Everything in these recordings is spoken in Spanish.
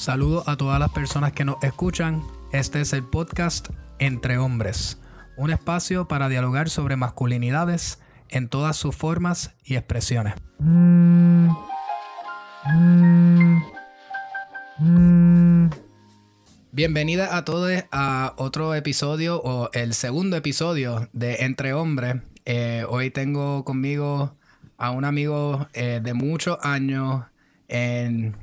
Saludos a todas las personas que nos escuchan. Este es el podcast Entre Hombres, un espacio para dialogar sobre masculinidades en todas sus formas y expresiones. Bienvenida a todos a otro episodio o el segundo episodio de Entre Hombres. Eh, hoy tengo conmigo a un amigo eh, de muchos años en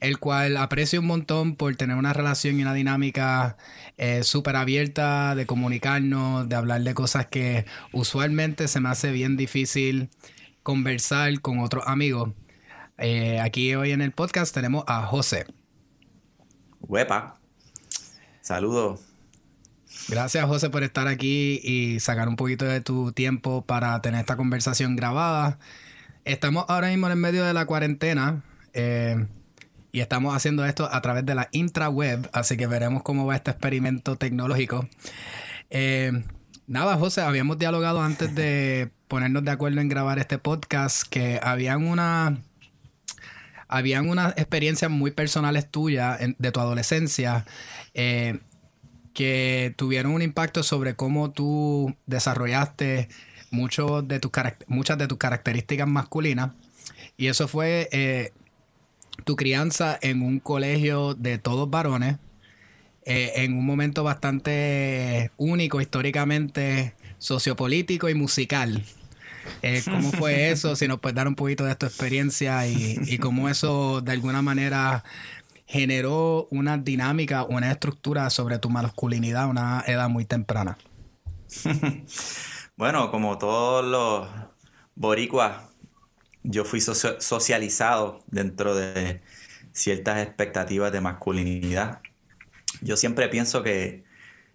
el cual aprecio un montón por tener una relación y una dinámica eh, súper abierta de comunicarnos, de hablar de cosas que usualmente se me hace bien difícil conversar con otros amigos. Eh, aquí hoy en el podcast tenemos a José. Huepa. Saludos. Gracias José por estar aquí y sacar un poquito de tu tiempo para tener esta conversación grabada. Estamos ahora mismo en medio de la cuarentena. Eh, y estamos haciendo esto a través de la intraweb, así que veremos cómo va este experimento tecnológico. Eh, nada, José, habíamos dialogado antes de ponernos de acuerdo en grabar este podcast que habían una habían unas experiencias muy personales tuyas de tu adolescencia eh, que tuvieron un impacto sobre cómo tú desarrollaste mucho de tus muchas de tus características masculinas. Y eso fue eh, tu crianza en un colegio de todos varones, eh, en un momento bastante único históricamente, sociopolítico y musical. Eh, ¿Cómo fue eso? Si nos puedes dar un poquito de tu experiencia y, y cómo eso de alguna manera generó una dinámica, una estructura sobre tu masculinidad a una edad muy temprana. bueno, como todos los boricuas yo fui socializado dentro de ciertas expectativas de masculinidad. Yo siempre pienso que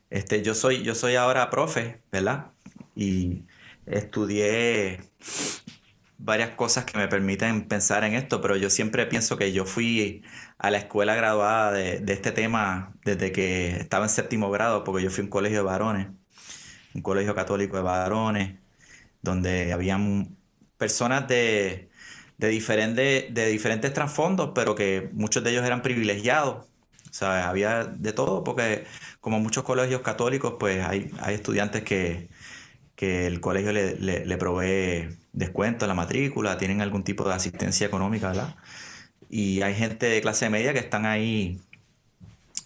este, yo, soy, yo soy ahora profe, ¿verdad? Y estudié varias cosas que me permiten pensar en esto, pero yo siempre pienso que yo fui a la escuela graduada de, de este tema desde que estaba en séptimo grado, porque yo fui a un colegio de varones, un colegio católico de varones, donde habían personas de, de, de diferentes trasfondos, pero que muchos de ellos eran privilegiados. O sea, había de todo, porque como muchos colegios católicos, pues hay, hay estudiantes que, el colegio le, provee descuento en la matrícula, tienen algún tipo de asistencia económica, ¿verdad? Y hay gente de clase media que están ahí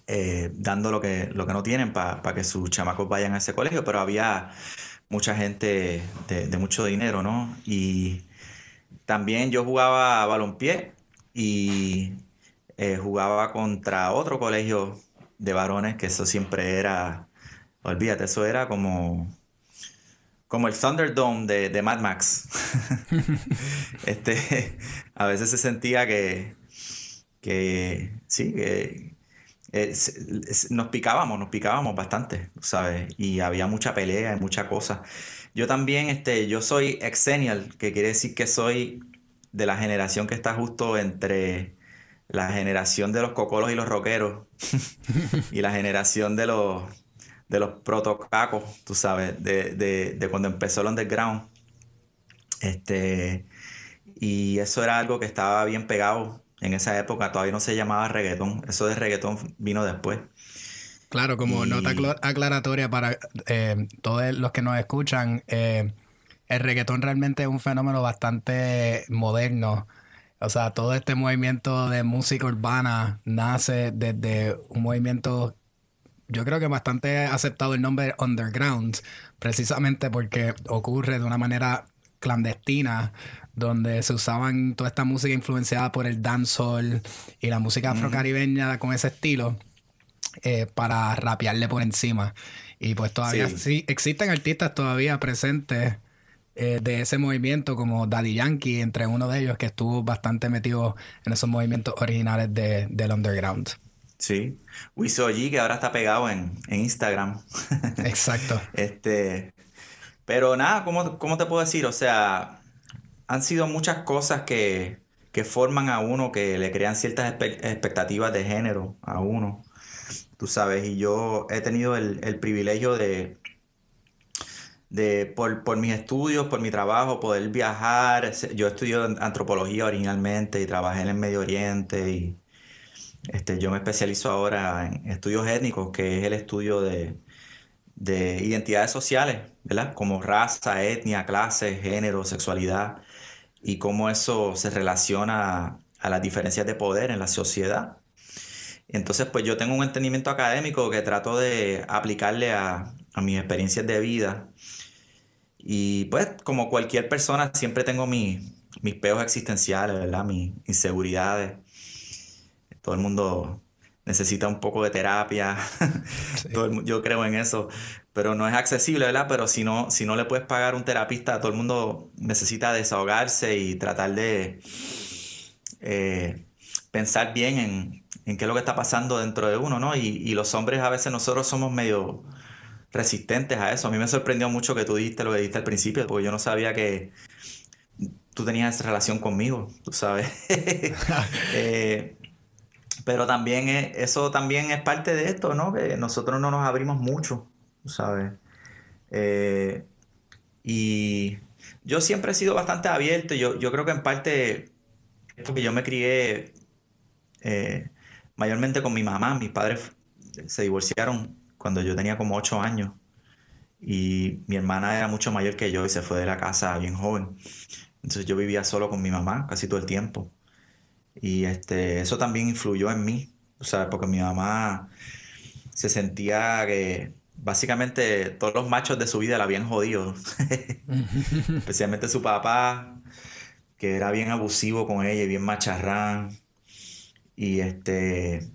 eh, dando lo que, lo que no tienen para que sus chamacos vayan a ese colegio, pero había mucha gente de, mucho dinero, ¿no? Y también yo jugaba balompié y eh, jugaba contra otro colegio de varones, que eso siempre era, olvídate, eso era como, como el Thunderdome de, de Mad Max. este, a veces se sentía que, que sí, que eh, nos picábamos, nos picábamos bastante, ¿sabes? Y había mucha pelea y mucha cosa. Yo también, este, yo soy exenial, que quiere decir que soy de la generación que está justo entre la generación de los cocolos y los rockeros y la generación de los de los protocacos, tú sabes, de, de, cuando empezó el underground. Este, y eso era algo que estaba bien pegado en esa época todavía no se llamaba reggaetón. Eso de reggaetón vino después. Claro, como nota aclaratoria para eh, todos los que nos escuchan, eh, el reggaetón realmente es un fenómeno bastante moderno. O sea, todo este movimiento de música urbana nace desde un movimiento, yo creo que bastante aceptado el nombre underground, precisamente porque ocurre de una manera clandestina donde se usaban toda esta música influenciada por el dancehall y la música afrocaribeña con ese estilo eh, para rapearle por encima. Y pues todavía sí, existen artistas todavía presentes eh, de ese movimiento como Daddy Yankee, entre uno de ellos que estuvo bastante metido en esos movimientos originales de, del underground. Sí, Wiso G que ahora está pegado en, Instagram. Exacto. este, pero nada, ¿cómo, ¿cómo te puedo decir? O sea, han sido muchas cosas que, forman a uno, que le crean ciertas expectativas de género a uno. Tú sabes, y yo he tenido el, privilegio de, de por, mis estudios, por mi trabajo, poder viajar. Yo estudié antropología originalmente y trabajé en el Medio Oriente y Este, yo me especializo ahora en estudios étnicos, que es el estudio de, de identidades sociales, ¿verdad? Como raza, etnia, clase, género, sexualidad, y cómo eso se relaciona a las diferencias de poder en la sociedad. Entonces, pues yo tengo un entendimiento académico que trato de aplicarle a, mis experiencias de vida. Y pues, como cualquier persona, siempre tengo mis, mis peos existenciales, ¿verdad? Mis inseguridades. Todo el mundo necesita un poco de terapia. yo creo en eso. Pero no es accesible, ¿verdad? Pero si no, si no le puedes pagar un terapista, todo el mundo necesita desahogarse y tratar de eh, pensar bien en, en, qué es lo que está pasando dentro de uno, ¿no? Y, y, los hombres a veces nosotros somos medio resistentes a eso. A mí me sorprendió mucho que tú dijiste lo que dijiste al principio, porque yo no sabía que tú tenías esa relación conmigo, tú sabes. eh, pero también eso también es parte de esto, ¿no? Que nosotros no nos abrimos mucho, ¿sabes? Eh, y yo siempre he sido bastante abierto. Yo, yo creo que en parte es porque yo me crié eh, mayormente con mi mamá. Mis padres se divorciaron cuando yo tenía como 8 años. Y mi hermana era mucho mayor que yo y se fue de la casa bien joven. Entonces yo vivía solo con mi mamá casi todo el tiempo. Y este, eso también influyó en mí, o sea, porque mi mamá se sentía que básicamente todos los machos de su vida la habían jodido. Especialmente su papá, que era bien abusivo con ella y bien macharrán. Y este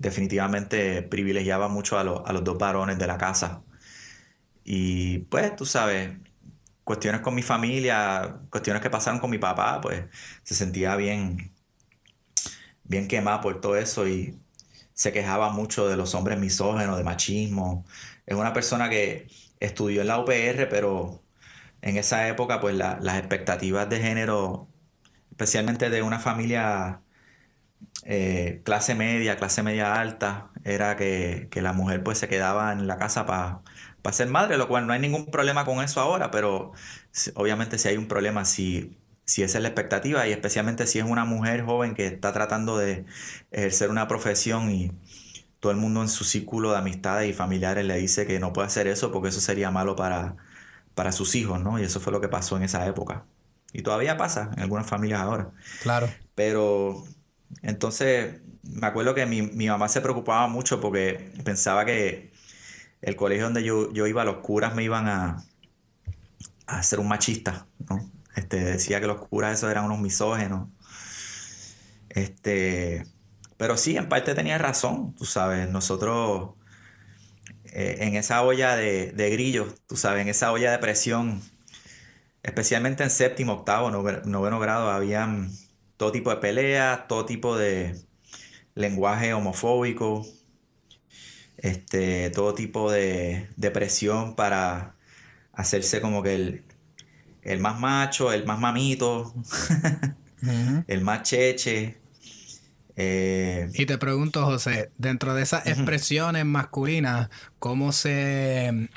definitivamente privilegiaba mucho a, a los dos varones de la casa. Y pues, tú sabes, cuestiones con mi familia, cuestiones que pasaron con mi papá, pues se sentía bien, bien quemada por todo eso y se quejaba mucho de los hombres misógenos, de machismo. Es una persona que estudió en la UPR, pero en esa época, pues las expectativas de género, especialmente de una familia eh, clase media, clase media alta, era que, la mujer pues se quedaba en la casa para ser madre, lo cual no hay ningún problema con eso ahora, pero obviamente si hay un problema si si esa es la expectativa y especialmente si es una mujer joven que está tratando de ejercer una profesión y todo el mundo en su círculo de amistades y familiares le dice que no puede hacer eso porque eso sería malo para, para sus hijos, ¿no? Y eso fue lo que pasó en esa época. Y todavía pasa en algunas familias ahora. Claro. Pero entonces me acuerdo que mi, mamá se preocupaba mucho porque pensaba que el colegio donde yo, yo iba, los curas me iban a, a ser un machista, ¿no? Este, decía que los curas esos eran unos misógenos. Este, pero sí, en parte tenía razón, tú sabes, nosotros eh, en esa olla de, grillos, tú sabes, en esa olla de presión, especialmente en séptimo, octavo, noveno grado, habían todo tipo de peleas, todo tipo de lenguaje homofóbico, este, todo tipo de, de presión para hacerse como que el, el más macho, el más mamito, el más cheche. Eh, y te pregunto, José, dentro de esas expresiones masculinas, ¿cómo se,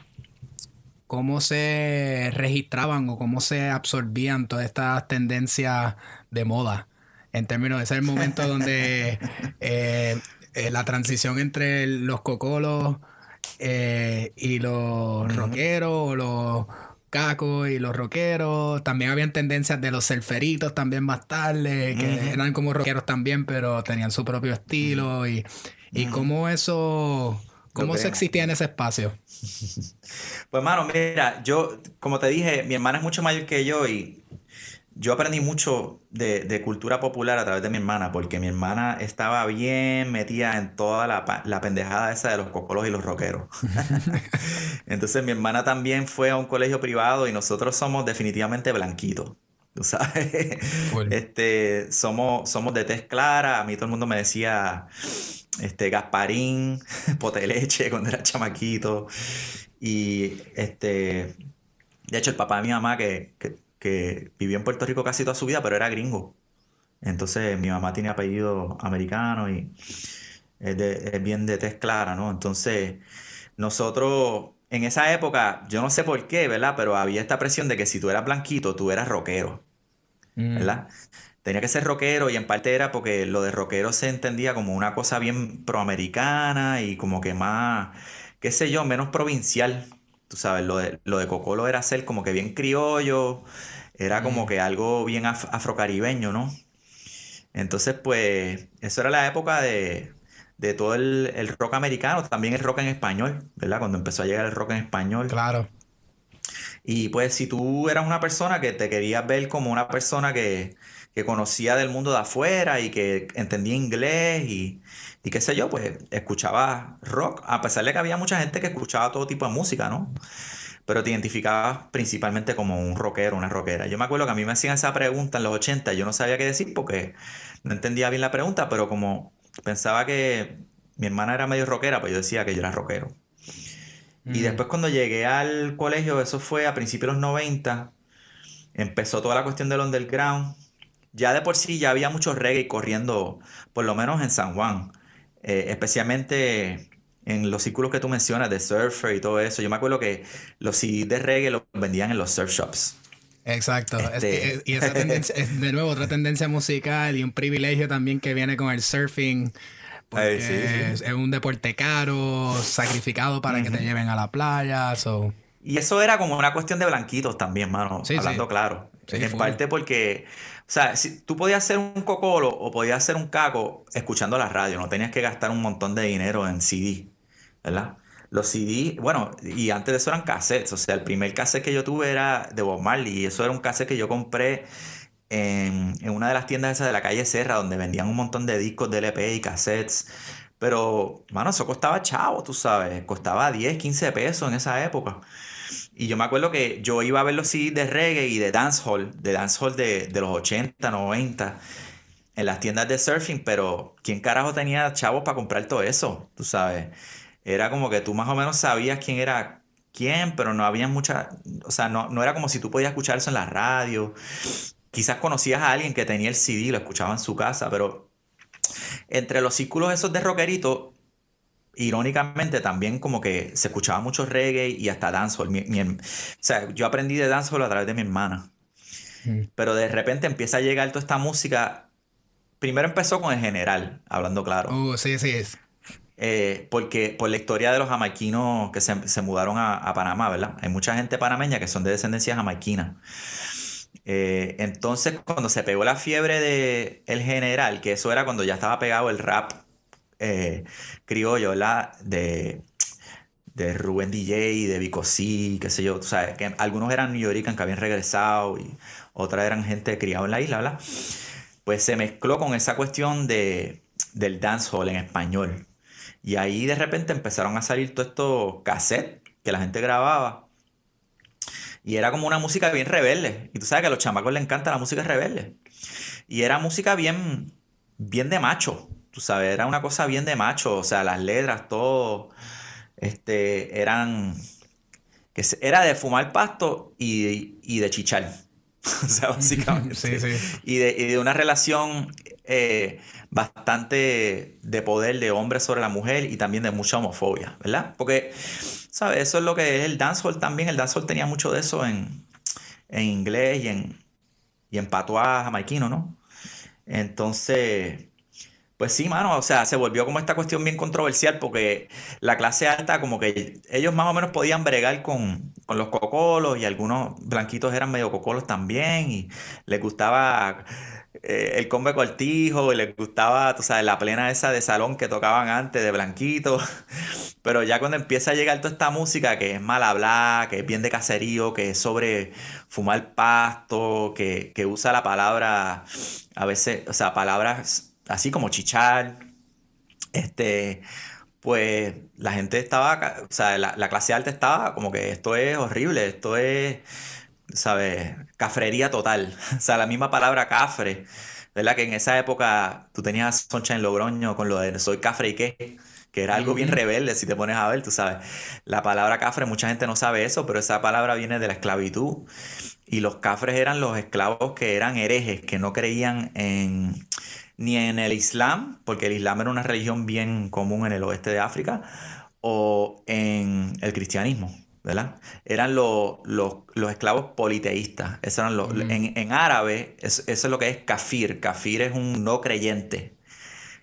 ¿cómo se registraban o cómo se absorbían todas estas tendencias de moda? En términos de ese momento donde eh, eh, la transición entre los cocolos y los rockeros o los Caco y los rockeros. También habían tendencias de los surferitos también más tarde, que eran como rockeros también, pero tenían su propio estilo. Y, y cómo eso, cómo se existía en ese espacio. Pues, mano, mira, yo, como te dije, mi hermana es mucho mayor que yo y yo aprendí mucho de, cultura popular a través de mi hermana, porque mi hermana estaba bien metida en toda la, pendejada esa de los cocolos y los rockeros. Entonces mi hermana también fue a un colegio privado y nosotros somos definitivamente blanquitos. ¿Tú sabes? Este, somos, somos de tez clara. A mí todo el mundo me decía este, Gasparín, poteleche cuando era chamaquito. Y este, de hecho, el papá de mi mamá, que que vivió en Puerto Rico casi toda su vida, pero era gringo. Entonces mi mamá tiene apellido americano y es, bien de tez clara, ¿no? Entonces nosotros en esa época, yo no sé por qué, ¿verdad? Pero había esta presión de que si tú eras blanquito, tú eras rockero, mm. ¿verdad? tenía que ser rockero y en parte era porque lo de rockero se entendía como una cosa bien proamericana y como que más, qué sé yo, menos provincial. Tú sabes, lo de, lo de Cocolo era ser como que bien criollo, era como que algo bien afrocaribeño, ¿no? Entonces, pues, eso era la época de, de todo el, el, rock americano, también el rock en español, ¿verdad? Cuando empezó a llegar el rock en español. Claro. Y pues si tú eras una persona que te querías ver como una persona que, que conocía del mundo de afuera y que entendía inglés y, y qué sé yo, pues escuchaba rock, a pesar de que había mucha gente que escuchaba todo tipo de música, ¿no? Pero te identificabas principalmente como un rockero, una rockera. Yo me acuerdo que a mí me hacían esa pregunta en los 80, yo no sabía qué decir porque no entendía bien la pregunta, pero como pensaba que mi hermana era medio rockera, pues yo decía que yo era rockero. Y mm. después cuando llegué al colegio, eso fue a principios de los 90, empezó toda la cuestión del underground ya de por sí ya había mucho reggae corriendo, por lo menos en San Juan, eh, especialmente en los círculos que tú mencionas de surfer y todo eso. Yo me acuerdo que los CDs de reggae los vendían en los surf shops. Exacto. Este y esa tendencia, es de nuevo otra tendencia musical y un privilegio también que viene con el surfing. Porque Es, un deporte caro, sacrificado para que te lleven a la playa. Y eso era como una cuestión de blanquitos también, mano. hablando claro. en parte porque sea, si, tú podías hacer un cocolo o podías hacer un caco escuchando la radio, no tenías que gastar un montón de dinero en CD, ¿verdad? Los CD, bueno, y antes de eso eran cassettes, o sea, el primer cassette que yo tuve era de Bob Marley y eso era un cassette que yo compré en, una de las tiendas de la calle Serra donde vendían un montón de discos de LP y cassettes. Pero, mano, eso costaba chavo, tú sabes, costaba 10, 15 pesos en esa época. Y yo me acuerdo que yo iba a ver los CDs de reggae y de dancehall, de dancehall de, de los 80, 90, en las tiendas de surfing, pero ¿quién carajo tenía chavos para comprar todo eso? Tú sabes. Era como que tú más o menos sabías quién era quién, pero no había mucha, o sea, no, no era como si tú podías escuchar eso en la radio. Quizás conocías a alguien que tenía el CD lo escuchaba en su casa, pero entre los círculos esos de rockerito, irónicamente también como que se escuchaba mucho reggae y hasta dancehall. o sea, yo aprendí de dancehall a través de mi hermana. Mm. Pero de repente empieza a llegar toda esta música. Primero empezó con el general, hablando claro. Uh, sí, sí. Eh, porque por la historia de los jamaiquinos que se, mudaron a, Panamá, ¿verdad? Hay mucha gente panameña que son de descendencia jamaiquina. Eh, entonces, cuando se pegó la fiebre de el general, que eso era cuando ya estaba pegado el rap eh, criollo. De, de Rubén DJ, de Vico C, qué sé yo, o sea, que algunos eran New York que habían regresado y otras eran gente criada en la isla, ¿verdad? Pues se mezcló con esa cuestión de, del dancehall en español. Y ahí de repente empezaron a salir todos estos cassettes que la gente grababa. Y era como una música bien rebelde. Y tú sabes que a los chamacos les encanta la música rebelde. Y era música bien, bien de macho tú sabes, era una cosa bien de macho, o sea, las letras, todo, este, eran, que era de fumar pasto y, de chichar. o sea, básicamente. sí, sí. Y, de, una relación eh, bastante de poder de hombre sobre la mujer y también de mucha homofobia, ¿verdad? Porque, ¿sabes? Eso es lo que es el dancehall también. El dancehall tenía mucho de eso en, inglés y en, y en patuá jamaiquino, ¿no? Entonces, pues sí, mano, o sea, se volvió como esta cuestión bien controversial porque la clase alta como que ellos más o menos podían bregar con, los cocolos y algunos blanquitos eran medio cocolos también y les gustaba eh, el combe cortijo y les gustaba, tú sabes, la plena esa de salón que tocaban antes de blanquitos. Pero ya cuando empieza a llegar toda esta música que es mal hablar, que es bien de caserío, que es sobre fumar pasto, que, que usa la palabra, a veces, o sea, palabras así como chichar, este, pues la gente estaba, o sea, la, clase alta estaba como que esto es horrible, esto es, ¿sabes? Cafrería total. O sea, la misma palabra cafre, ¿verdad? Que en esa época tú tenías Soncha en Logroño con lo de soy cafre y qué, que era algo bien rebelde si te pones a ver, tú sabes. La palabra cafre, mucha gente no sabe eso, pero esa palabra viene de la esclavitud. Y los cafres eran los esclavos que eran herejes, que no creían en ni en el Islam, porque el Islam era una religión bien común en el oeste de África, o en el cristianismo. ¿verdad? Eran los, esclavos politeístas. eran los, en, árabe, eso es lo que es kafir. Kafir es un no creyente.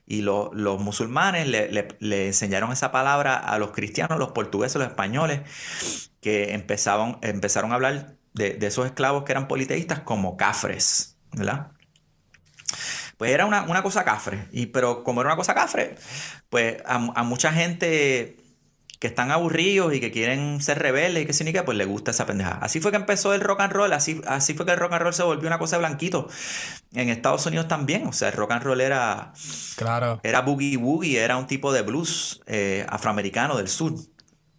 Y los musulmanes le, enseñaron esa palabra a los cristianos, los portugueses, los españoles, que empezaban, empezaron a hablar de, esos esclavos que eran politeístas como cafres, ¿verdad? Pues era una, cosa cafre. Y, pero como era una cosa cafre, pues a, a mucha gente que están aburridos y que quieren ser rebeldes y que sin pues le gusta esa pendeja. Así fue que empezó el rock and roll, así, así fue que el rock and roll se volvió una cosa de blanquito. En Estados Unidos también, o sea, el rock and roll era... Claro. Era boogie woogie, era un tipo de blues eh, afroamericano del sur.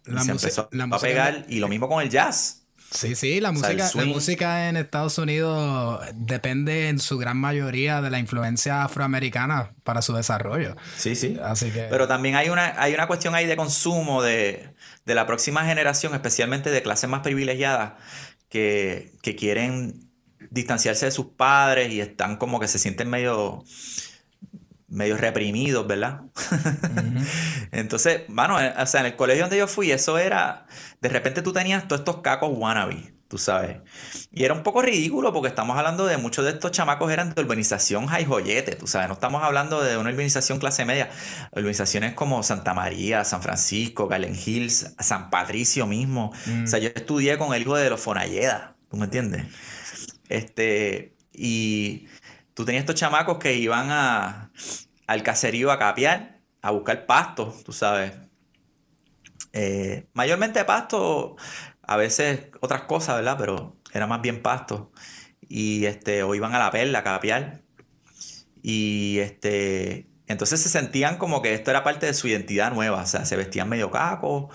La se empezó a pegar, y lo mismo con el jazz. Sí, sí, la música, la música en Estados Unidos depende en su gran mayoría de la influencia afroamericana para su desarrollo. Sí, sí. Así que... Pero también hay una, hay una cuestión ahí de consumo de, la próxima generación, especialmente de clases más privilegiadas, que, quieren distanciarse de sus padres y están como que se sienten medio medio reprimidos, ¿verdad? Entonces, bueno, o sea, en el colegio donde yo fui, eso era de repente tú tenías todos estos cacos wannabe, tú sabes. Y era un poco ridículo porque estamos hablando de muchos de estos chamacos eran de urbanización high joyete, tú sabes. No estamos hablando de una urbanización clase media. Urbanizaciones como Santa María, San Francisco, Galen Hills, San Patricio mismo. O sea, mm. yo estudié con el hijo de los Fonalleda, ¿tú me entiendes? Este, y tú tenías estos chamacos que iban a, al caserío a capear, a buscar pasto, tú sabes eh, mayormente pasto, a veces otras cosas, ¿verdad? Pero era más bien pasto. Y este, o iban a la perla a capiar. Y este, entonces se sentían como que esto era parte de su identidad nueva. O sea, se vestían medio cacos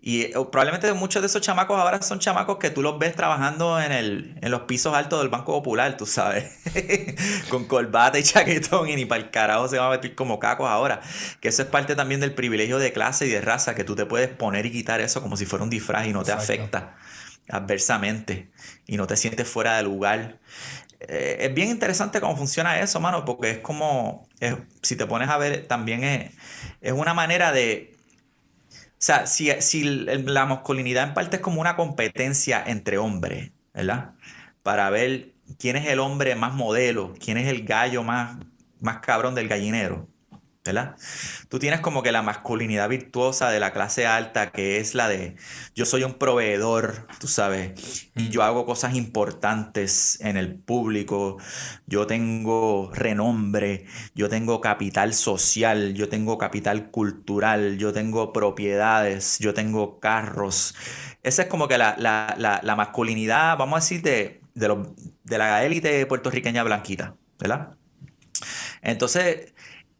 y eh, probablemente muchos de esos chamacos ahora son chamacos que tú los ves trabajando en, el, en los pisos altos del Banco Popular, tú sabes. Con corbata y chaquetón y ni para el carajo se va a vestir como cacos ahora. Que eso es parte también del privilegio de clase y de raza, que tú te puedes poner y quitar eso como si fuera un disfraz y no te afecta adversamente y no te sientes fuera de lugar. Eh, es bien interesante cómo funciona eso, mano, porque es como, si te pones a ver, también es, es una manera de sea, si, si la masculinidad en parte es como una competencia entre hombres, ¿verdad? Para ver quién es el hombre más modelo, quién es el gallo más, más cabrón del gallinero. ¿Verdad? Tú tienes como que la masculinidad virtuosa de la clase alta, que es la de yo soy un proveedor, tú sabes, y yo hago cosas importantes en el público, yo tengo renombre, yo tengo capital social, yo tengo capital cultural, yo tengo propiedades, yo tengo carros. Esa es como que la, masculinidad, vamos a decir, de, de, de la élite puertorriqueña blanquita, ¿verdad? Entonces,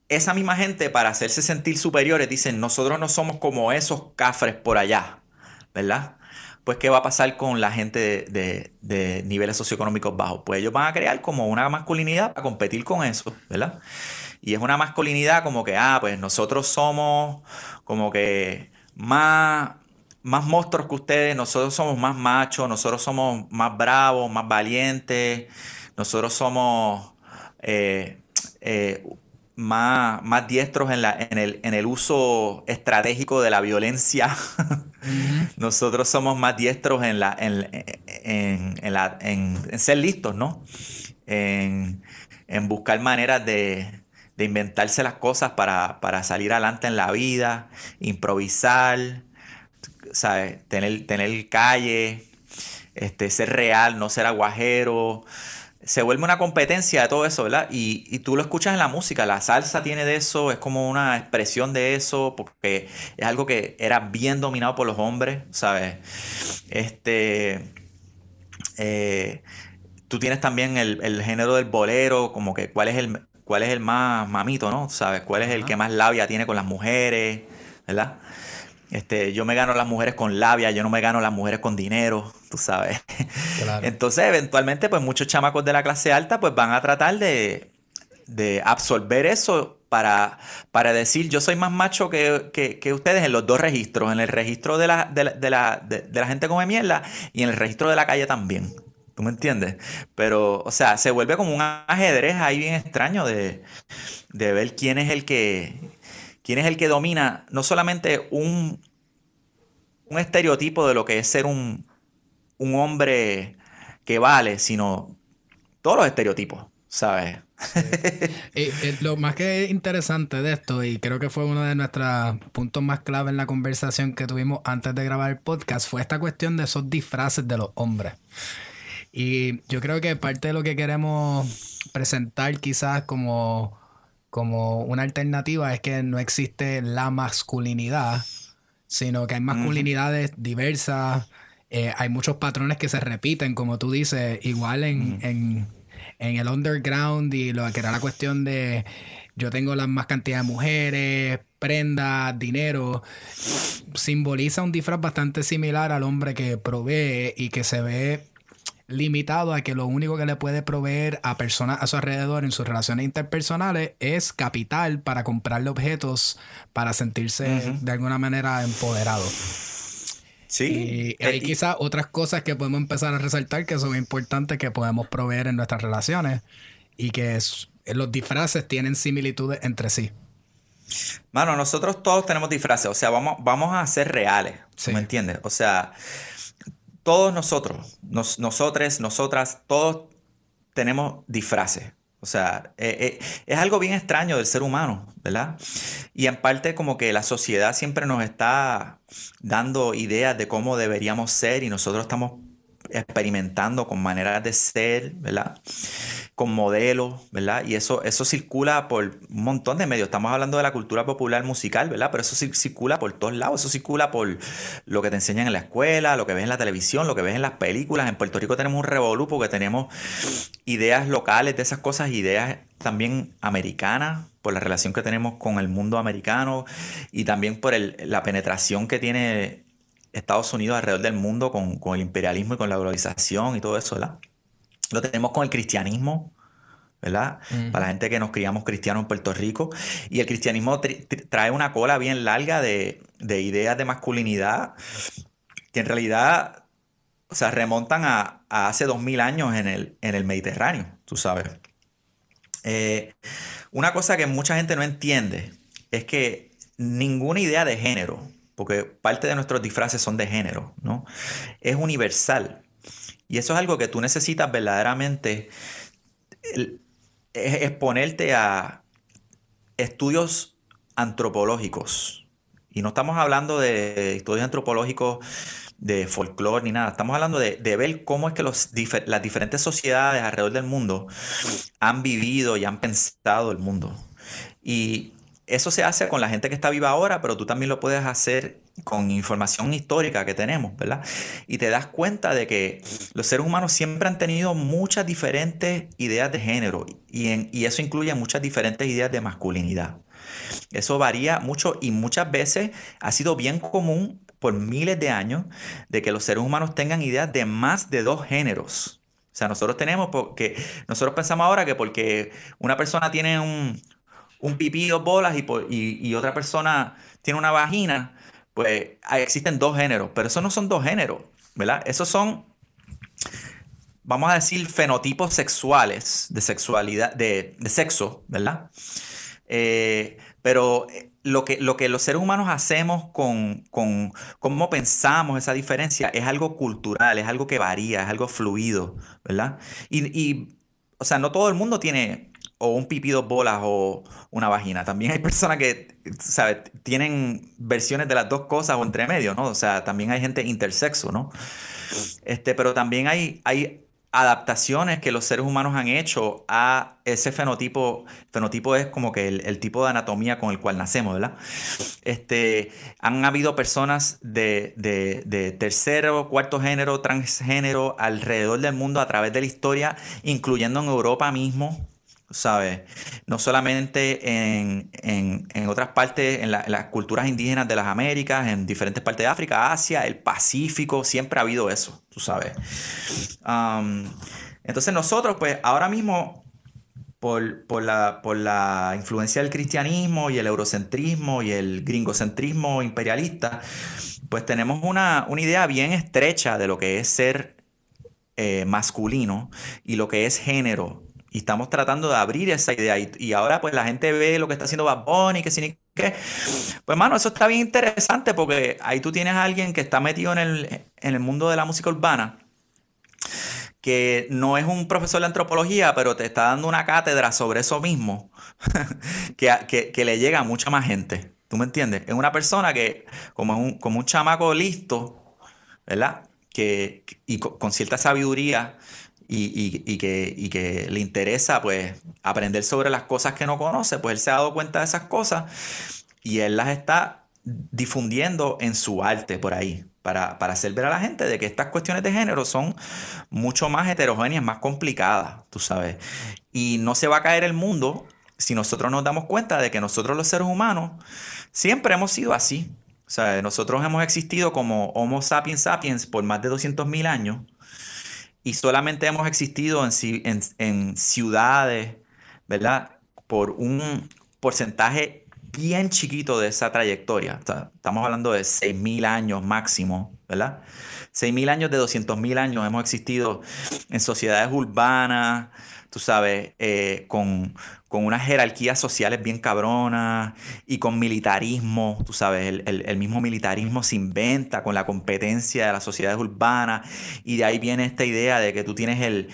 esa misma gente, para hacerse sentir superiores, dicen, nosotros no somos como esos cafres por allá, ¿verdad? Pues, ¿qué va a pasar con la gente de, niveles socioeconómicos bajos? Pues ellos van a crear como una masculinidad para competir con eso, ¿verdad? Y es una masculinidad como que, ah, pues nosotros somos como que más, más monstruos que ustedes, nosotros somos más machos, nosotros somos más bravos, más valientes, nosotros somos... Eh, eh, más, más diestros en, la, en, el, en el uso estratégico de la violencia. Nosotros somos más diestros en, la, en, en, la, en, ser listos, ¿no? En, buscar maneras de, de, inventarse las cosas para, para, salir adelante en la vida, improvisar, ¿sabes? Tener, tener calle, este, ser real, no ser aguajero se vuelve una competencia de todo eso, ¿verdad? Y, tú lo escuchas en la música, la salsa tiene de eso, es como una expresión de eso, porque es algo que era bien dominado por los hombres, ¿sabes? Este. Eh, tú tienes también el, género del bolero, como que cuál es el, cuál es el más mamito, ¿no? ¿Sabes? ¿Cuál es el que más labia tiene con las mujeres, ¿verdad? Este, yo me gano las mujeres con labia, yo no me gano las mujeres con dinero, tú sabes. Entonces, eventualmente, pues muchos chamacos de la clase alta, pues van a tratar de, absorber eso para, para decir, yo soy más macho que, ustedes en los dos registros, en el registro de la, de la, de la, de, la gente come mierda y en el registro de la calle también. ¿Tú me entiendes? Pero, o sea, se vuelve como un ajedrez ahí bien extraño de, de ver quién es el que, quién es el que domina no solamente un, un estereotipo de lo que es ser un, un hombre que vale, sino todos los estereotipos, ¿sabes? y, lo más que interesante de esto, y creo que fue uno de nuestros puntos más clave en la conversación que tuvimos antes de grabar el podcast, fue esta cuestión de esos disfraces de los hombres. Y yo creo que parte de lo que queremos presentar quizás como, como una alternativa es que no existe la masculinidad, sino que hay masculinidades diversas, eh, hay muchos patrones que se repiten, como tú dices, igual en, en, en, el underground y lo que era la cuestión de yo tengo la más cantidad de mujeres, prendas, dinero, simboliza un disfraz bastante similar al hombre que provee y que se ve limitado a que lo único que le puede proveer a personas a su alrededor en sus relaciones interpersonales es capital para comprarle objetos para sentirse de alguna manera empoderado. Sí. Y hay quizás otras cosas que podemos empezar a resaltar que son importantes que podemos proveer en nuestras relaciones y que los disfraces tienen similitudes entre sí. Mano, nosotros todos tenemos disfraces, o sea, vamos, vamos a ser reales, ¿me entiendes? O sea, todos nosotros, nos, nosotros, nosotras, todos tenemos disfraces. O sea, eh, eh, es algo bien extraño del ser humano, ¿verdad? Y en parte como que la sociedad siempre nos está dando ideas de cómo deberíamos ser y nosotros estamos experimentando con maneras de ser, ¿verdad? Con modelos, ¿verdad? Y eso, eso circula por un montón de medios. Estamos hablando de la cultura popular musical, ¿verdad? Pero eso circula por todos lados. Eso circula por lo que te enseñan en la escuela, lo que ves en la televisión, lo que ves en las películas. En Puerto Rico tenemos un revolú porque tenemos ideas locales de esas cosas, ideas también americanas, por la relación que tenemos con el mundo americano y también por la penetración que tiene Estados Unidos alrededor del mundo con, el imperialismo y con la globalización y todo eso, ¿verdad? Lo tenemos con el cristianismo, ¿verdad? Para la gente que nos criamos cristianos en Puerto Rico. Y el cristianismo trae una cola bien larga de, ideas de masculinidad que en realidad, o sea, remontan a, hace dos mil años en el, en el Mediterráneo, tú sabes. Eh, una cosa que mucha gente no entiende es que ninguna idea de género, porque parte de nuestros disfraces son de género, ¿no? Es universal. Y eso es algo que tú necesitas verdaderamente exponerte a estudios antropológicos. Y no estamos hablando de estudios antropológicos de folclore ni nada. Estamos hablando de, ver cómo es que los, las diferentes sociedades alrededor del mundo han vivido y han pensado el mundo. Y eso se hace con la gente que está viva ahora, pero tú también lo puedes hacer con información histórica que tenemos, ¿verdad? Y te das cuenta de que los seres humanos siempre han tenido muchas diferentes ideas de género y, eso incluye muchas diferentes ideas de masculinidad. Eso varía mucho y muchas veces ha sido bien común por miles de años de que los seres humanos tengan ideas de más de dos géneros. O sea, nosotros tenemos, porque nosotros pensamos ahora que porque una persona tiene un, un pipí o bolas y, otra persona tiene una vagina, pues existen dos géneros, pero esos no son dos géneros, ¿verdad? Esos son, vamos a decir, fenotipos sexuales, de sexualidad, de, sexo, ¿verdad? Eh, pero eh, lo que, lo que los seres humanos hacemos con, con cómo pensamos esa diferencia es algo cultural, es algo que varía, es algo fluido, ¿verdad? Y, y o sea, no todo el mundo tiene o un pipí dos bolas o una vagina. También hay personas que, ¿sabes? Tienen versiones de las dos cosas o entre medio, ¿no? O sea, también hay gente intersexo, ¿no? Este, pero también hay, hay adaptaciones que los seres humanos han hecho a ese fenotipo. Fenotipo es como que el, tipo de anatomía con el cual nacemos, ¿verdad? Este, han habido personas de, de, de tercero, cuarto género, transgénero alrededor del mundo a través de la historia, incluyendo en Europa mismo ¿sabes? No solamente en, otras partes, en, las culturas indígenas de las Américas, en diferentes partes de África, Asia, el Pacífico, siempre ha habido eso, tú sabes. entonces nosotros, pues ahora mismo, por, la, por la influencia del cristianismo y el eurocentrismo y el gringocentrismo imperialista, pues tenemos una, idea bien estrecha de lo que es ser eh, masculino y lo que es género y estamos tratando de abrir esa idea. Y, ahora pues la gente ve lo que está haciendo Bad Bunny, que si qué. Pues, hermano, eso está bien interesante porque ahí tú tienes a alguien que está metido en el, en el mundo de la música urbana que no es un profesor de antropología, pero te está dando una cátedra sobre eso mismo, que, que, le llega a mucha más gente. ¿Tú me entiendes? Es una persona que, como un, como un chamaco listo, ¿verdad? Que, y con, cierta sabiduría y, que, que, le interesa, pues, aprender sobre las cosas que no conoce, pues él se ha dado cuenta de esas cosas y él las está difundiendo en su arte por ahí para, hacer ver a la gente de que estas cuestiones de género son mucho más heterogéneas, más complicadas, tú sabes. Y no se va a caer el mundo si nosotros nos damos cuenta de que nosotros los seres humanos siempre hemos sido así. O sea, nosotros hemos existido como Homo sapiens sapiens por más de 200.000 años y solamente hemos existido en, en ciudades, ¿verdad? Por un porcentaje bien chiquito de esa trayectoria. Estamos hablando de 6.000 años máximo, ¿verdad? 6.000 años de 200.000 años hemos existido en sociedades urbanas, tú sabes, eh, con, con unas jerarquías sociales bien cabronas y con militarismo, tú sabes, el, mismo militarismo se inventa con la competencia de las sociedades urbanas y de ahí viene esta idea de que tú tienes el,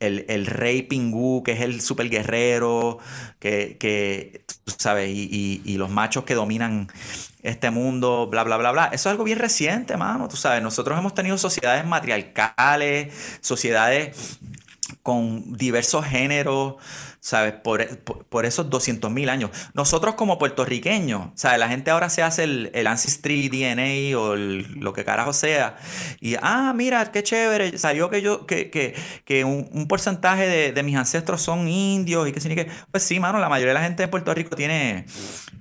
el, rey pingú, que es el super guerrero, que, que tú sabes, y, y, los machos que dominan este mundo, bla, bla, bla, bla. Eso es algo bien reciente, mano, tú sabes, nosotros hemos tenido sociedades matriarcales, sociedades con diversos géneros, ¿sabes? Por, por, esos 200 mil años. Nosotros como puertorriqueños, ¿sabes? La gente ahora se hace el, el Ancestry DNA o lo que carajo sea. Y, ah, mira, qué chévere. Salió que yo, que, que, que un, porcentaje de, de, mis ancestros son indios y que significa. Pues sí, mano, la mayoría de la gente de Puerto Rico tiene,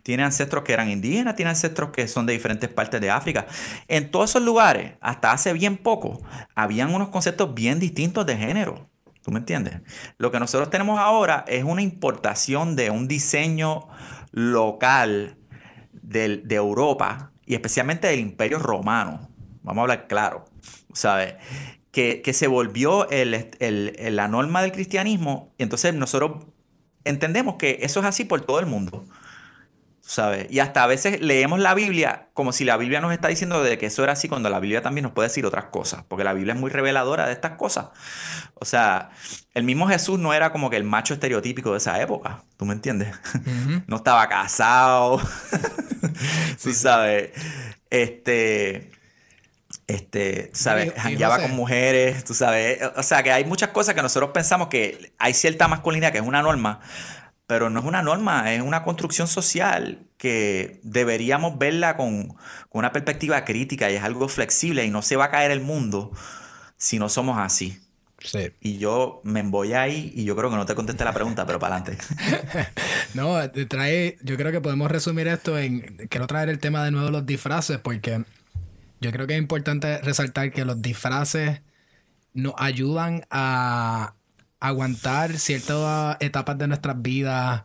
tiene ancestros que eran indígenas, tiene ancestros que son de diferentes partes de África. En todos esos lugares, hasta hace bien poco, habían unos conceptos bien distintos de género. ¿Tú me entiendes? Lo que nosotros tenemos ahora es una importación de un diseño local de, Europa y especialmente del Imperio Romano. Vamos a hablar claro, ¿sabes? Que, se volvió la norma del cristianismo y entonces nosotros entendemos que eso es así por todo el mundo. ¿Sabes? Y hasta a veces leemos la Biblia como si la Biblia nos está diciendo de que eso era así cuando la Biblia también nos puede decir otras cosas, porque la Biblia es muy reveladora de estas cosas. O sea, el mismo Jesús no era como que el macho estereotípico de esa época, ¿tú me entiendes? no estaba casado, tú sabes, este... Este, ¿sabes? Jangueaba con mujeres, tú sabes. O sea, que hay muchas cosas que nosotros pensamos que hay cierta masculinidad que es una norma, pero no es una norma, es una construcción social que deberíamos verla con, una perspectiva crítica y es algo flexible y no se va a caer el mundo si no somos así. Sí. Y yo me voy ahí y yo creo que no te contesté la pregunta, pero para adelante. no, trae, yo creo que podemos resumir esto en, quiero traer el tema de nuevo de los disfraces, porque yo creo que es importante resaltar que los disfraces nos ayudan a, aguantar ciertas etapas de nuestras vidas,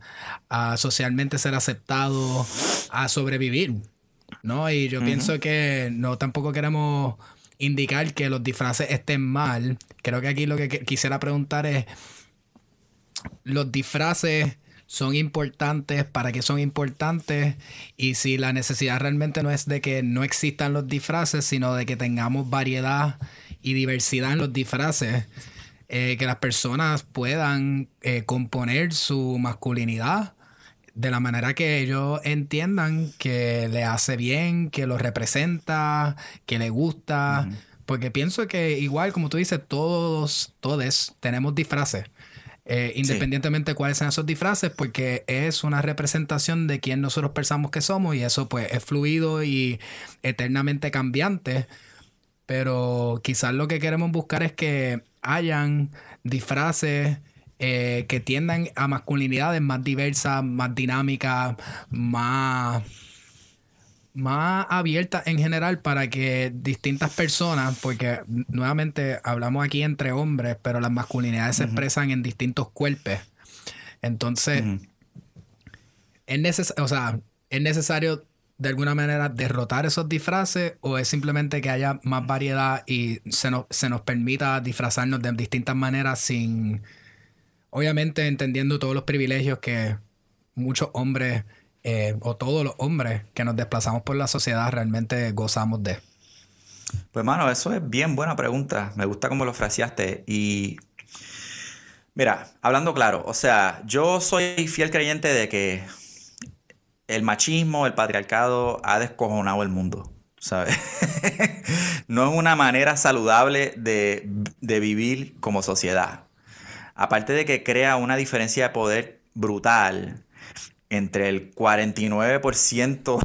a socialmente ser aceptado, a sobrevivir, ¿no? Y yo pienso que no tampoco queremos indicar que los disfraces estén mal. Creo que aquí lo que quisiera preguntar es, los disfraces son importantes, para qué son importantes y si la necesidad realmente no es de que no existan los disfraces, sino de que tengamos variedad y diversidad en los disfraces. Eh, que las personas puedan eh, componer su masculinidad de la manera que ellos entiendan que le hace bien, que lo representa, que le gusta. Porque pienso que igual, como tú dices, todos, todos tenemos disfraces. Eh, independientemente de cuáles sean esos disfraces, porque es una representación de quién nosotros pensamos que somos y eso pues es fluido y eternamente cambiante. Pero quizás lo que queremos buscar es que hayan disfraces eh, que tiendan a masculinidades más diversas, más dinámicas, más, más abiertas en general para que distintas personas, porque nuevamente hablamos aquí entre hombres, pero las masculinidades se expresan en distintos cuerpos. Entonces, es necesario, o sea, es necesario de alguna manera derrotar esos disfraces o es simplemente que haya más variedad y se nos, se nos permita disfrazarnos de distintas maneras sin, obviamente entendiendo todos los privilegios que muchos hombres eh, o todos los hombres que nos desplazamos por la sociedad realmente gozamos de? Pues, mano, eso es bien buena pregunta. Me gusta cómo lo fraseaste. Y mira, hablando claro, o sea, yo soy fiel creyente de que el machismo, el patriarcado ha descojonado el mundo. ¿Sabes? no es una manera saludable de, de vivir como sociedad. Aparte de que crea una diferencia de poder brutal entre el 49%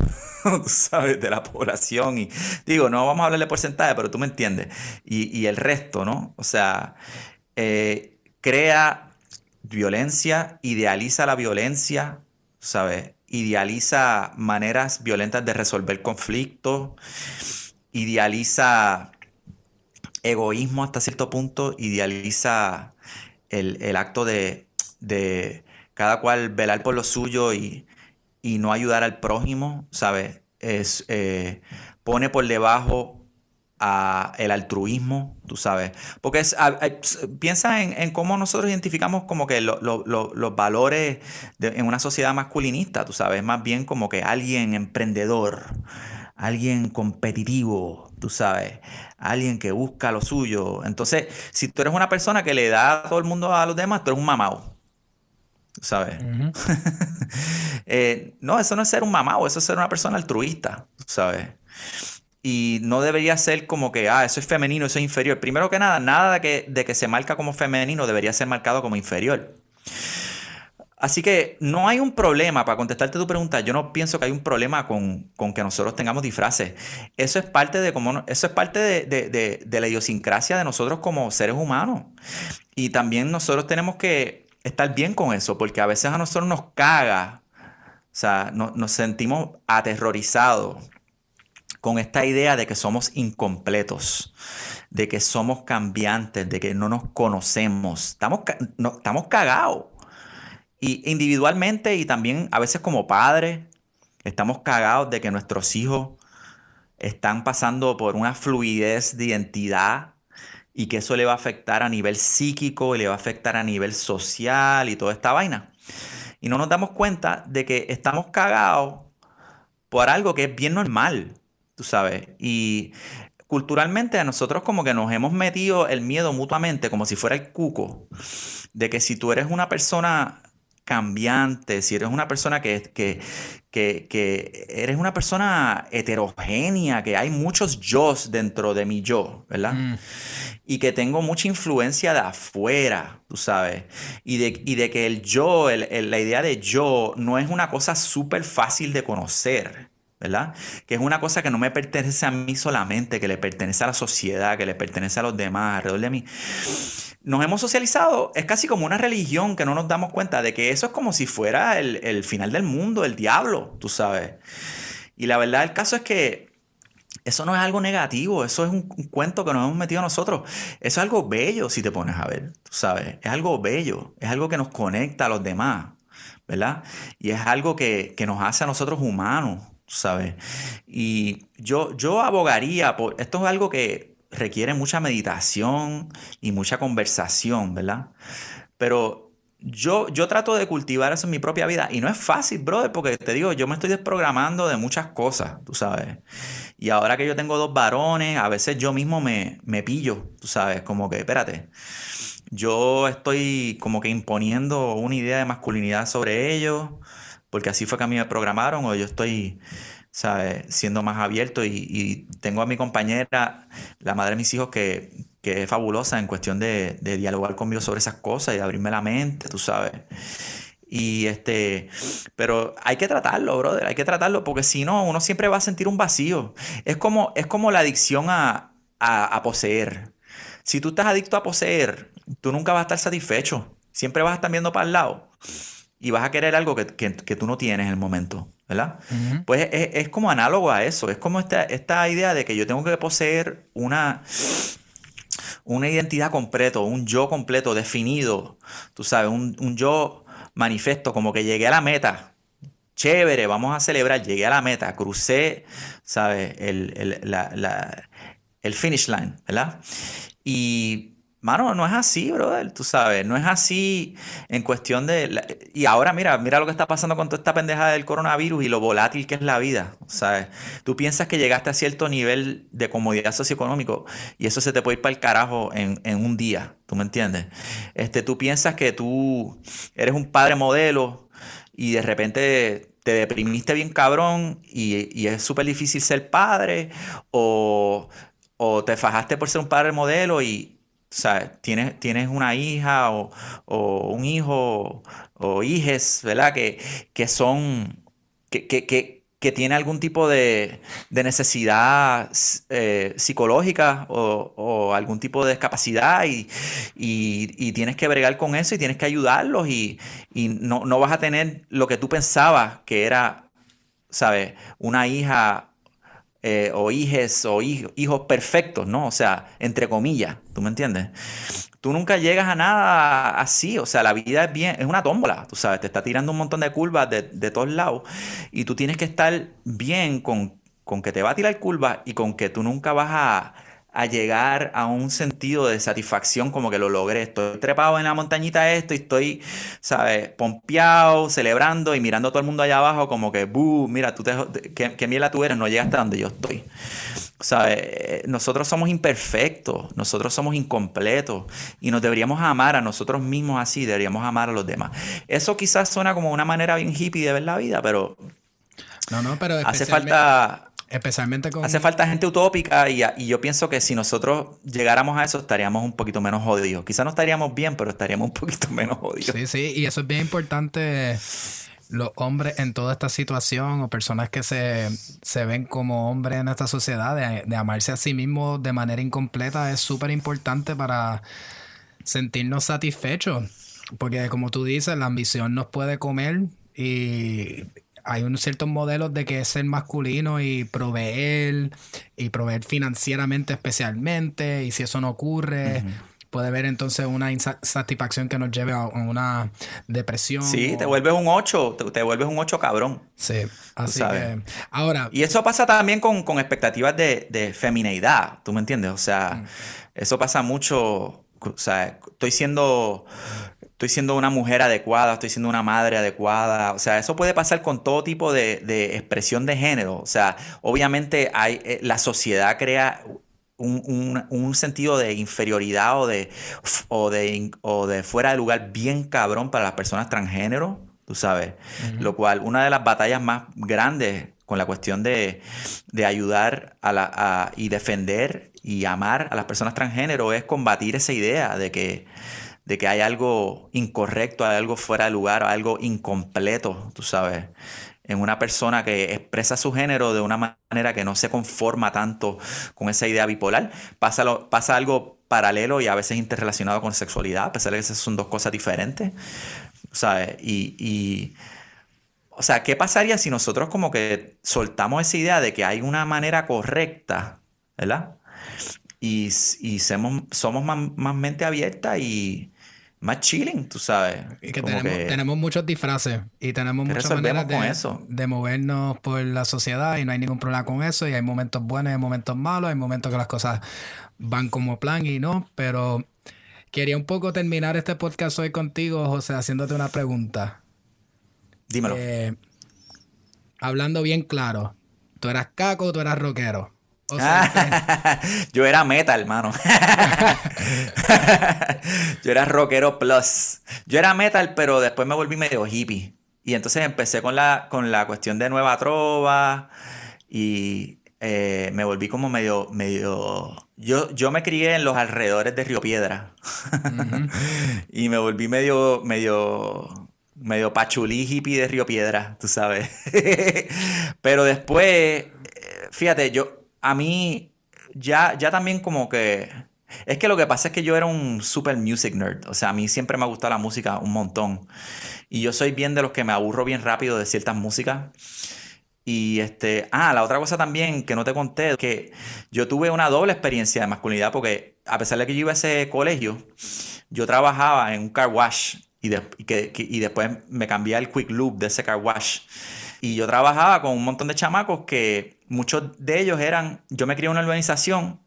¿sabes? de la población y digo, no vamos a hablar de porcentaje, pero tú me entiendes, y, el resto, ¿no? O sea, eh, crea violencia, idealiza la violencia, ¿sabes? Idealiza maneras violentas de resolver conflictos, idealiza egoísmo hasta cierto punto, idealiza el, acto de cada cual velar por lo suyo y, no ayudar al prójimo, ¿sabes? Es, eh, pone por debajo a el altruismo, tú sabes. Porque es, piensa en, cómo nosotros identificamos como que los valores en una sociedad masculinista, tú sabes, más bien como que alguien emprendedor, alguien competitivo, tú sabes, alguien que busca lo suyo. Entonces, si tú eres una persona que le da a todo el mundo a los demás, tú eres un mamado. ¿sabes? Eh, no, eso no es ser un mamado, eso es ser una persona altruista, ¿sabes? Y no debería ser como que, ah, eso es femenino, eso es inferior. Primero que nada, nada de que, de que se marca como femenino debería ser marcado como inferior. Así que no hay un problema, para contestarte tu pregunta, yo no pienso que hay un problema con, que nosotros tengamos disfraces. Eso es parte de como eso es parte de, de la idiosincrasia de nosotros como seres humanos. Y también nosotros tenemos que estar bien con eso, porque a veces a nosotros nos caga, o sea, nos sentimos aterrorizados con esta idea de que somos incompletos, de que somos cambiantes, de que no nos conocemos. Estamos, no, estamos cagados. Y individualmente y también a veces como padres, estamos cagados de que nuestros hijos están pasando por una fluidez de identidad y que eso le va a afectar a nivel psíquico y le va a afectar a nivel social y toda esta vaina. Y no nos damos cuenta de que estamos cagados por algo que es bien normal, tú sabes. Y culturalmente a nosotros como que nos hemos metido el miedo mutuamente como si fuera el cuco, de que si tú eres una persona cambiante, si eres una persona que, que, que, que, eres una persona heterogénea, que hay muchos yo dentro de mi yo, ¿verdad? Mm y que tengo mucha influencia de afuera, tú sabes, y de, y de que el yo, la idea de yo no es una cosa súper fácil de conocer, ¿verdad? Que es una cosa que no me pertenece a mí solamente, que le pertenece a la sociedad, que le pertenece a los demás alrededor de mí. Nos hemos socializado, es casi como una religión que no nos damos cuenta de que eso es como si fuera el, el final del mundo, el diablo, tú sabes. Y la verdad el caso es que eso no es algo negativo, eso es un, cuento que nos hemos metido nosotros. Eso es algo bello si te pones a ver, ¿sabes? Es algo bello, es algo que nos conecta a los demás, ¿verdad? Y es algo que, nos hace a nosotros humanos, ¿sabes? Y yo, yo abogaría por, esto es algo que requiere mucha meditación y mucha conversación, ¿verdad? Pero yo, yo trato de cultivar eso en mi propia vida y no es fácil, brother, porque te digo, yo me estoy desprogramando de muchas cosas, tú sabes. Y ahora que yo tengo dos varones, a veces yo mismo me, me pillo, tú sabes, como que, espérate, yo estoy como que imponiendo una idea de masculinidad sobre ellos, porque así fue que a mí me programaron, o yo estoy, ¿sabes?, siendo más abierto y, tengo a mi compañera, la madre de mis hijos, que, que es fabulosa en cuestión de, dialogar conmigo sobre esas cosas y de abrirme la mente, tú sabes. Y este, pero hay que tratarlo, brother, hay que tratarlo, porque si no, uno siempre va a sentir un vacío. Es como, es como la adicción a, poseer. Si tú estás adicto a poseer, tú nunca vas a estar satisfecho. Siempre vas a estar viendo para el lado. Y vas a querer algo que, tú no tienes en el momento, ¿verdad? Pues es, como análogo a eso. Es como esta, esta idea de que yo tengo que poseer una, una identidad completo, un yo completo, definido, tú sabes, un, yo manifiesto, como que llegué a la meta. Chévere, vamos a celebrar, llegué a la meta, crucé, ¿sabes? El, el, la, el finish line, ¿verdad? Y Mano, no es así, brother, tú sabes, no es así en cuestión de... y ahora mira, mira lo que está pasando con toda esta pendeja del coronavirus y lo volátil que es la vida, ¿sabes? Tú piensas que llegaste a cierto nivel de comodidad socioeconómico y eso se te puede ir para el carajo en, un día, ¿tú me entiendes? Este, tú piensas que tú eres un padre modelo y de repente te deprimiste bien cabrón y, y es súper difícil ser padre o, o te fajaste por ser un padre modelo y sea, tienes, tienes una hija o, un hijo o hijes, ¿verdad? Que, que son, que, que, que, tiene algún tipo de, necesidad eh, psicológica o, algún tipo de discapacidad y, y, tienes que bregar con eso y tienes que ayudarlos y, no, no vas a tener lo que tú pensabas que era, ¿sabes? Una hija eh, o hijes o hijos perfectos, ¿no? O sea, entre comillas, ¿tú me entiendes? Tú nunca llegas a nada así, o sea, la vida es bien, es una tómbola, tú sabes, te está tirando un montón de curvas de, de todos lados y tú tienes que estar bien con, con que te va a tirar curvas y con que tú nunca vas a a llegar a un sentido de satisfacción como que lo logré. Estoy trepado en la montañita esto y estoy, ¿sabes? Pompeado, celebrando y mirando a todo el mundo allá abajo como que, buh, mira, tú te, qué, qué miela tú eres, no llegaste a donde yo estoy. ¿Sabes? Nosotros somos imperfectos, nosotros somos incompletos y nos deberíamos amar a nosotros mismos así, deberíamos amar a los demás. Eso quizás suena como una manera bien hippie de ver la vida, pero... No, no, pero hace falta Especialmente con... Hace falta gente utópica y, y, yo pienso que si nosotros llegáramos a eso estaríamos un poquito menos jodidos. Quizás no estaríamos bien, pero estaríamos un poquito menos jodidos. Sí, sí, y eso es bien importante. Los hombres en toda esta situación o personas que se, ven como hombres en esta sociedad, de, de amarse a sí mismos de manera incompleta, es súper importante para sentirnos satisfechos. Porque como tú dices, la ambición nos puede comer y hay un ciertos modelos de que es ser masculino y proveer y proveer financieramente especialmente y si eso no ocurre puede haber entonces una insatisfacción que nos lleve a una depresión. Sí, te vuelves un 8, te, vuelves un 8 cabrón. Sí, así que ahora... Y eso pasa también con, expectativas de, de, femineidad, ¿tú me entiendes? O sea, mm. eso pasa mucho, o sea, estoy siendo estoy siendo una mujer adecuada, estoy siendo una madre adecuada. O sea, eso puede pasar con todo tipo de, expresión de género. O sea, obviamente hay, eh, la sociedad crea un, sentido de inferioridad o de, o, de, o de fuera de lugar bien cabrón para las personas transgénero, tú sabes. Lo cual, una de las batallas más grandes con la cuestión de, ayudar a la, y defender y amar a las personas transgénero es combatir esa idea de que de que hay algo incorrecto, hay algo fuera de lugar, algo incompleto, tú sabes, en una persona que expresa su género de una manera que no se conforma tanto con esa idea bipolar. Pasa, pasa algo paralelo y a veces interrelacionado con sexualidad, a pesar de que esas son dos cosas diferentes. ¿Sabes? Y, y, o sea, ¿qué pasaría si nosotros como que soltamos esa idea de que hay una manera correcta, ¿verdad? Y, y somos, somos más, más mente abierta y, más chilling, tú sabes. Y que tenemos, muchos disfraces y tenemos muchas maneras de, de, movernos por la sociedad y no hay ningún problema con eso. Y hay momentos buenos y hay momentos malos, hay momentos que las cosas van como plan y no, pero quería un poco terminar este podcast hoy contigo, José, haciéndote una pregunta. Dímelo. Eh, hablando bien claro, ¿tú eras caco o tú eras rockero? yo era metal, hermano. yo era rockero plus. Yo era metal, pero después me volví medio hippie. Y entonces empecé con la, con la cuestión de nueva trova y eh, me volví como medio, medio... Yo, yo me crié en los alrededores de Río Piedra. y me volví medio, medio, medio pachulí hippie de Río Piedra, tú sabes. Pero después, eh, fíjate, yo, a mí ya, ya también como que... Es que lo que pasa es que yo era un super music nerd. O sea, a mí siempre me ha gustado la música un montón. Y yo soy bien de los que me aburro bien rápido de ciertas músicas. Y este, ah, la otra cosa también que no te conté, que yo tuve una doble experiencia de masculinidad porque a pesar de que yo iba a ese colegio, yo trabajaba en un car wash y, que, y después me cambié al quick loop de ese car wash. Y yo trabajaba con un montón de chamacos que muchos de ellos eran, yo me crié en una organización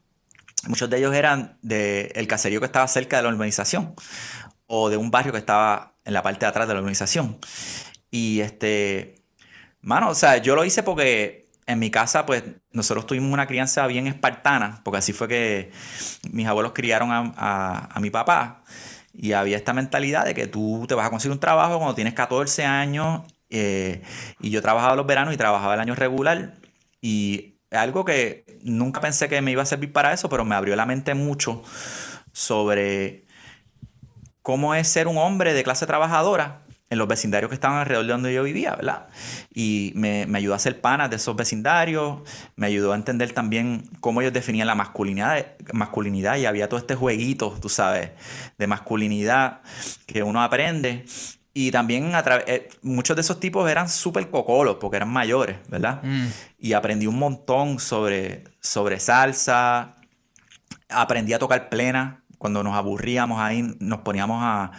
muchos de ellos eran del caserío que estaba cerca de la urbanización o de un barrio que estaba en la parte de atrás de la urbanización. Y este, mano, o sea, yo lo hice porque en mi casa, pues nosotros tuvimos una crianza bien espartana, porque así fue que mis abuelos criaron a, mi papá. Y había esta mentalidad de que tú te vas a conseguir un trabajo cuando tienes 14 años. Eh, y yo trabajaba los veranos y trabajaba el año regular. Y algo que nunca pensé que me iba a servir para eso, pero me abrió la mente mucho sobre cómo es ser un hombre de clase trabajadora en los vecindarios que estaban alrededor de donde yo vivía, ¿verdad? Y me, ayudó a hacer panas de esos vecindarios, me ayudó a entender también cómo ellos definían la masculinidad, masculinidad y había todo este jueguito, tú sabes, de masculinidad que uno aprende. Y también a eh, muchos de esos tipos eran súper cocolos porque eran mayores, ¿verdad? Mm. Y aprendí un montón sobre, sobre salsa, aprendí a tocar plena. Cuando nos aburríamos ahí, nos poníamos a,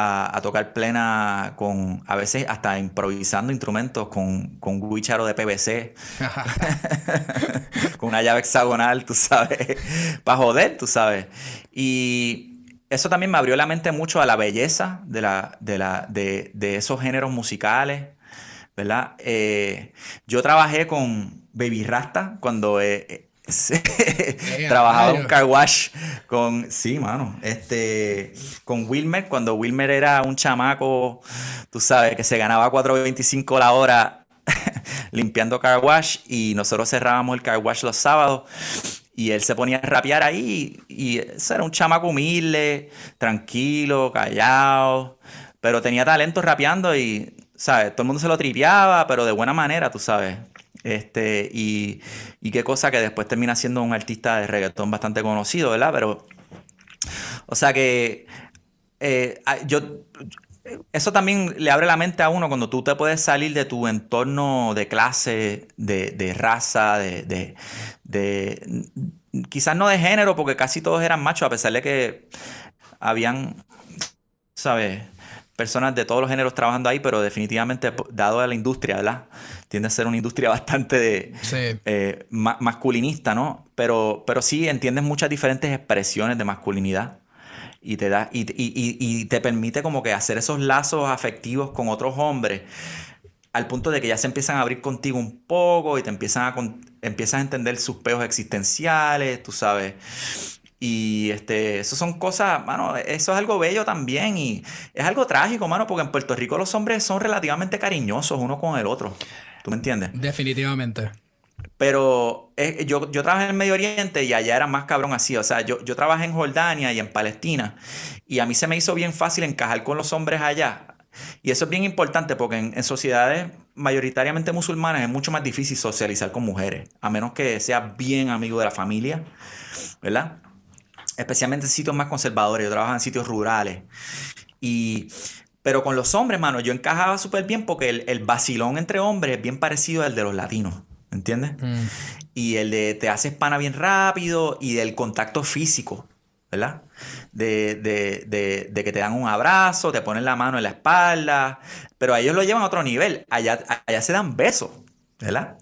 a, tocar plena con, a veces hasta improvisando instrumentos con, con guicharo de PVC, con una llave hexagonal, tú sabes, para joder, tú sabes. Y eso también me abrió la mente mucho a la belleza de, la, de, la, de, de esos géneros musicales, ¿verdad? Eh, yo trabajé con Baby Rasta cuando... Eh, Trabajaba en un car wash con, sí, mano, este, con Wilmer, cuando Wilmer era un chamaco, tú sabes, que se ganaba 4.25 la hora limpiando car wash y nosotros cerrábamos el car wash los sábados y él se ponía a rapear ahí y era un chamaco humilde, tranquilo, callado, pero tenía talento rapeando y, ¿sabes? Todo el mundo se lo tripeaba, pero de buena manera, tú sabes. Este, y, qué cosa que después termina siendo un artista de reggaetón bastante conocido, ¿verdad? Pero, o sea que eh, yo, eso también le abre la mente a uno cuando tú te puedes salir de tu entorno de clase, de, raza, de, de, quizás no de género, porque casi todos eran machos, a pesar de que habían, ¿sabes? Personas de todos los géneros trabajando ahí, pero definitivamente, dado a la industria, ¿verdad? tiende a ser una industria bastante eh, masculinista, ¿no? Pero, pero sí entiendes muchas diferentes expresiones de masculinidad y te, da, y, te permite como que hacer esos lazos afectivos con otros hombres al punto de que ya se empiezan a abrir contigo un poco y te empiezan a, empiezas a entender sus peos existenciales, tú sabes. Y este, eso son cosas, mano, eso es algo bello también y es algo trágico, mano, porque en Puerto Rico los hombres son relativamente cariñosos uno con el otro. ¿Tú me entiendes? Definitivamente. Pero eh, yo, yo trabajé en el Medio Oriente y allá era más cabrón así. O sea, yo, yo trabajé en Jordania y en Palestina. Y a mí se me hizo bien fácil encajar con los hombres allá. Y eso es bien importante porque en, sociedades mayoritariamente musulmanas es mucho más difícil socializar con mujeres. A menos que seas bien amigo de la familia, ¿verdad? Especialmente en sitios más conservadores. Yo trabajo en sitios rurales. Y pero con los hombres, mano, yo encajaba súper bien porque el, el, vacilón entre hombres es bien parecido al de los latinos, ¿entiendes? Mm. Y el de te haces pana bien rápido y del contacto físico, ¿verdad? De, que te dan un abrazo, te ponen la mano en la espalda, pero a ellos lo llevan a otro nivel. Allá, allá se dan besos, ¿verdad?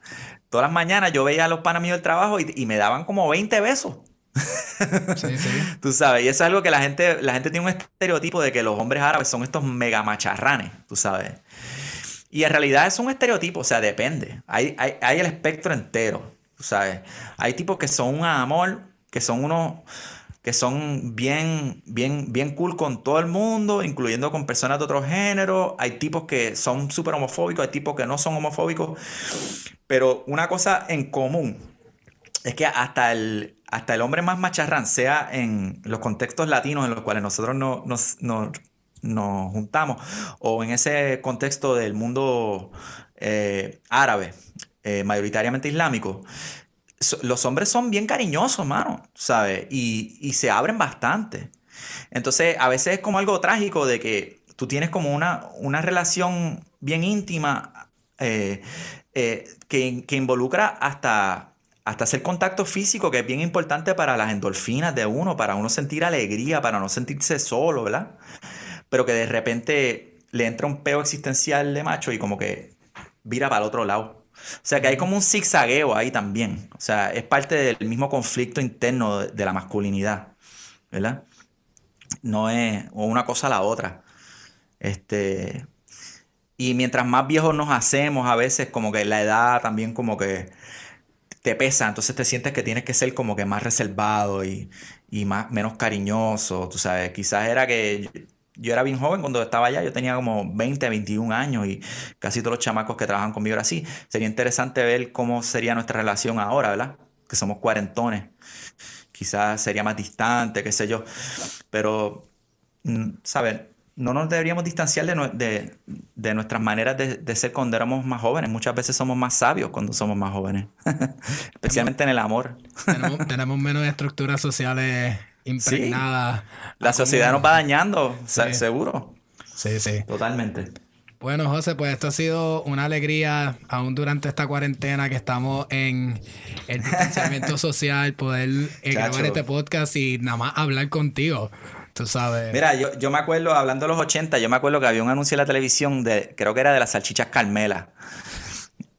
Todas las mañanas yo veía a los panas míos del trabajo y, y me daban como 20 besos. Sí, sí. Tú sabes, y eso es algo que la gente, la gente tiene un estereotipo de que los hombres árabes son estos mega macharranes, tú sabes. Y en realidad es un estereotipo, o sea, depende. Hay, hay, el espectro entero, sabes. Hay tipos que son un amor, que son unos que son bien, bien, bien cool con todo el mundo, incluyendo con personas de otro género. Hay tipos que son súper homofóbicos, hay tipos que no son homofóbicos. Pero una cosa en común es que hasta el, hasta el hombre más macharrán, sea en los contextos latinos en los cuales nosotros no, nos, juntamos, o en ese contexto del mundo eh, árabe, eh, mayoritariamente islámico, los hombres son bien cariñosos, mano, ¿sabes? Y, se abren bastante. Entonces, a veces es como algo trágico de que tú tienes como una, una relación bien íntima eh, que, que involucra hasta hasta hacer contacto físico, que es bien importante para las endorfinas de uno, para uno sentir alegría, para no sentirse solo, ¿verdad? Pero que de repente le entra un peo existencial de macho y como que vira para el otro lado. O sea que hay como un zigzagueo ahí también. O sea, es parte del mismo conflicto interno de, la masculinidad. ¿Verdad? No es o una cosa a la otra. Este. Y mientras más viejos nos hacemos, a veces como que la edad también como que te pesa, entonces te sientes que tienes que ser como que más reservado y, más, menos cariñoso, tú sabes, quizás era que yo, era bien joven cuando estaba allá, yo tenía como 20, 21 años y casi todos los chamacos que trabajan conmigo eran así. Sería interesante ver cómo sería nuestra relación ahora, ¿verdad? Que somos cuarentones. Quizás sería más distante, qué sé yo. Pero, mm, ¿sabes? no nos deberíamos distanciar de, nuestras maneras de, ser cuando éramos más jóvenes. Muchas veces somos más sabios cuando somos más jóvenes, especialmente en el amor. tenemos, menos estructuras sociales impregnadas. La sociedad nos va dañando, seguro. Sí, sí. Totalmente. Bueno, José, pues esto ha sido una alegría, aún durante esta cuarentena que estamos en el distanciamiento social, poder eh, grabar este podcast y nada más hablar contigo. Tú sabes. Mira, yo, yo me acuerdo, hablando de los 80, yo me acuerdo que había un anuncio en la televisión de, creo que era de las salchichas Carmela.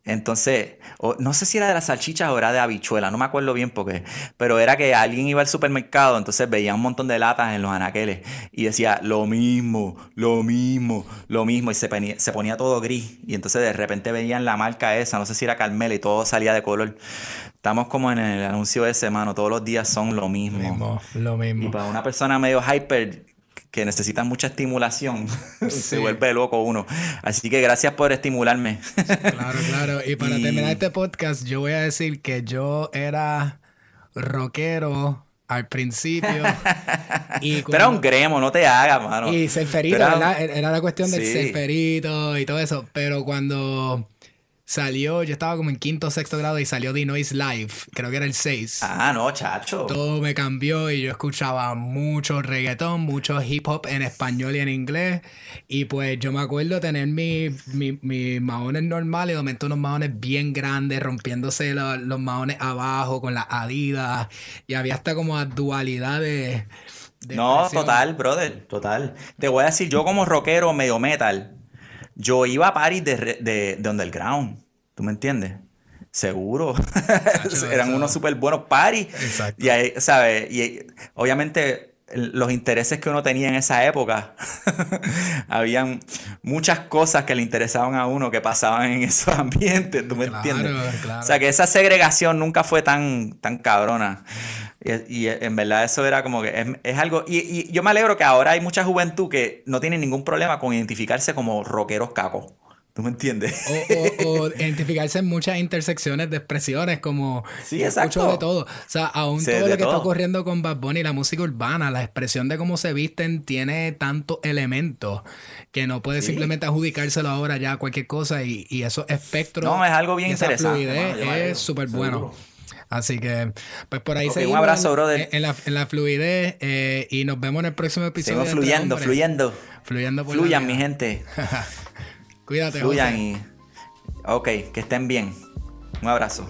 Entonces, no sé si era de las salchichas o era de habichuela, no me acuerdo bien porque, pero era que alguien iba al supermercado, entonces veía un montón de latas en los anaqueles y decía lo mismo, lo mismo, lo mismo, y se ponía, se ponía todo gris. Y entonces de repente veían la marca esa, no sé si era Carmela, y todo salía de color. Estamos como en el anuncio de ese, mano. Todos los días son lo mismo. Lo mismo, lo mismo. Y para una persona medio hyper que necesita mucha estimulación, se vuelve loco uno. Así que gracias por estimularme. claro, claro. Y para terminar este podcast, yo voy a decir que yo era rockero al principio. y Pero era un gremo, no te hagas, mano. Y ferito, ¿verdad? Era la cuestión del sí. ferito y todo eso. Pero cuando Salió, yo estaba como en quinto o sexto grado y salió The Noise Live, creo que era el 6. Ah, no, chacho. Todo me cambió y yo escuchaba mucho reggaetón, mucho hip hop en español y en inglés. Y pues yo me acuerdo tener mis mi, maones normales y de momento unos maones bien grandes, rompiéndose los, maones abajo con las adidas. Y había hasta como dualidad de... no, total, brother, total. Te voy a decir, yo como rockero medio metal, yo iba a París de, de, de underground. ¿Tú me entiendes? Seguro. Eran unos súper buenos paris. Exacto. Y ahí, ¿sabes? Y obviamente los intereses que uno tenía en esa época, habían muchas cosas que le interesaban a uno que pasaban en esos ambientes, ¿tú me entiendes? Claro. O sea, que esa segregación nunca fue tan, tan cabrona. Y, en verdad eso era como que es, algo... Y, yo me alegro que ahora hay mucha juventud que no tiene ningún problema con identificarse como rockeros cacos. ¿Tú me entiendes? O, identificarse en muchas intersecciones de expresiones, como sí, exacto. de todo. O sea, aún todo lo que está ocurriendo con Bad Bunny, la música urbana, la expresión de cómo se visten, tiene tantos elementos que no puede simplemente adjudicárselo ahora ya a cualquier cosa y, y esos espectros. No, es algo bien interesante. es súper bueno. Así que, pues por ahí seguimos. Un abrazo, brother. En, la, en la, fluidez eh, y nos vemos en el próximo episodio. Seguimos fluyendo, fluyendo. Fluyendo por Fluyan, mi gente. Cuídate, Fluyan José. y. Ok, que estén bien. Un abrazo.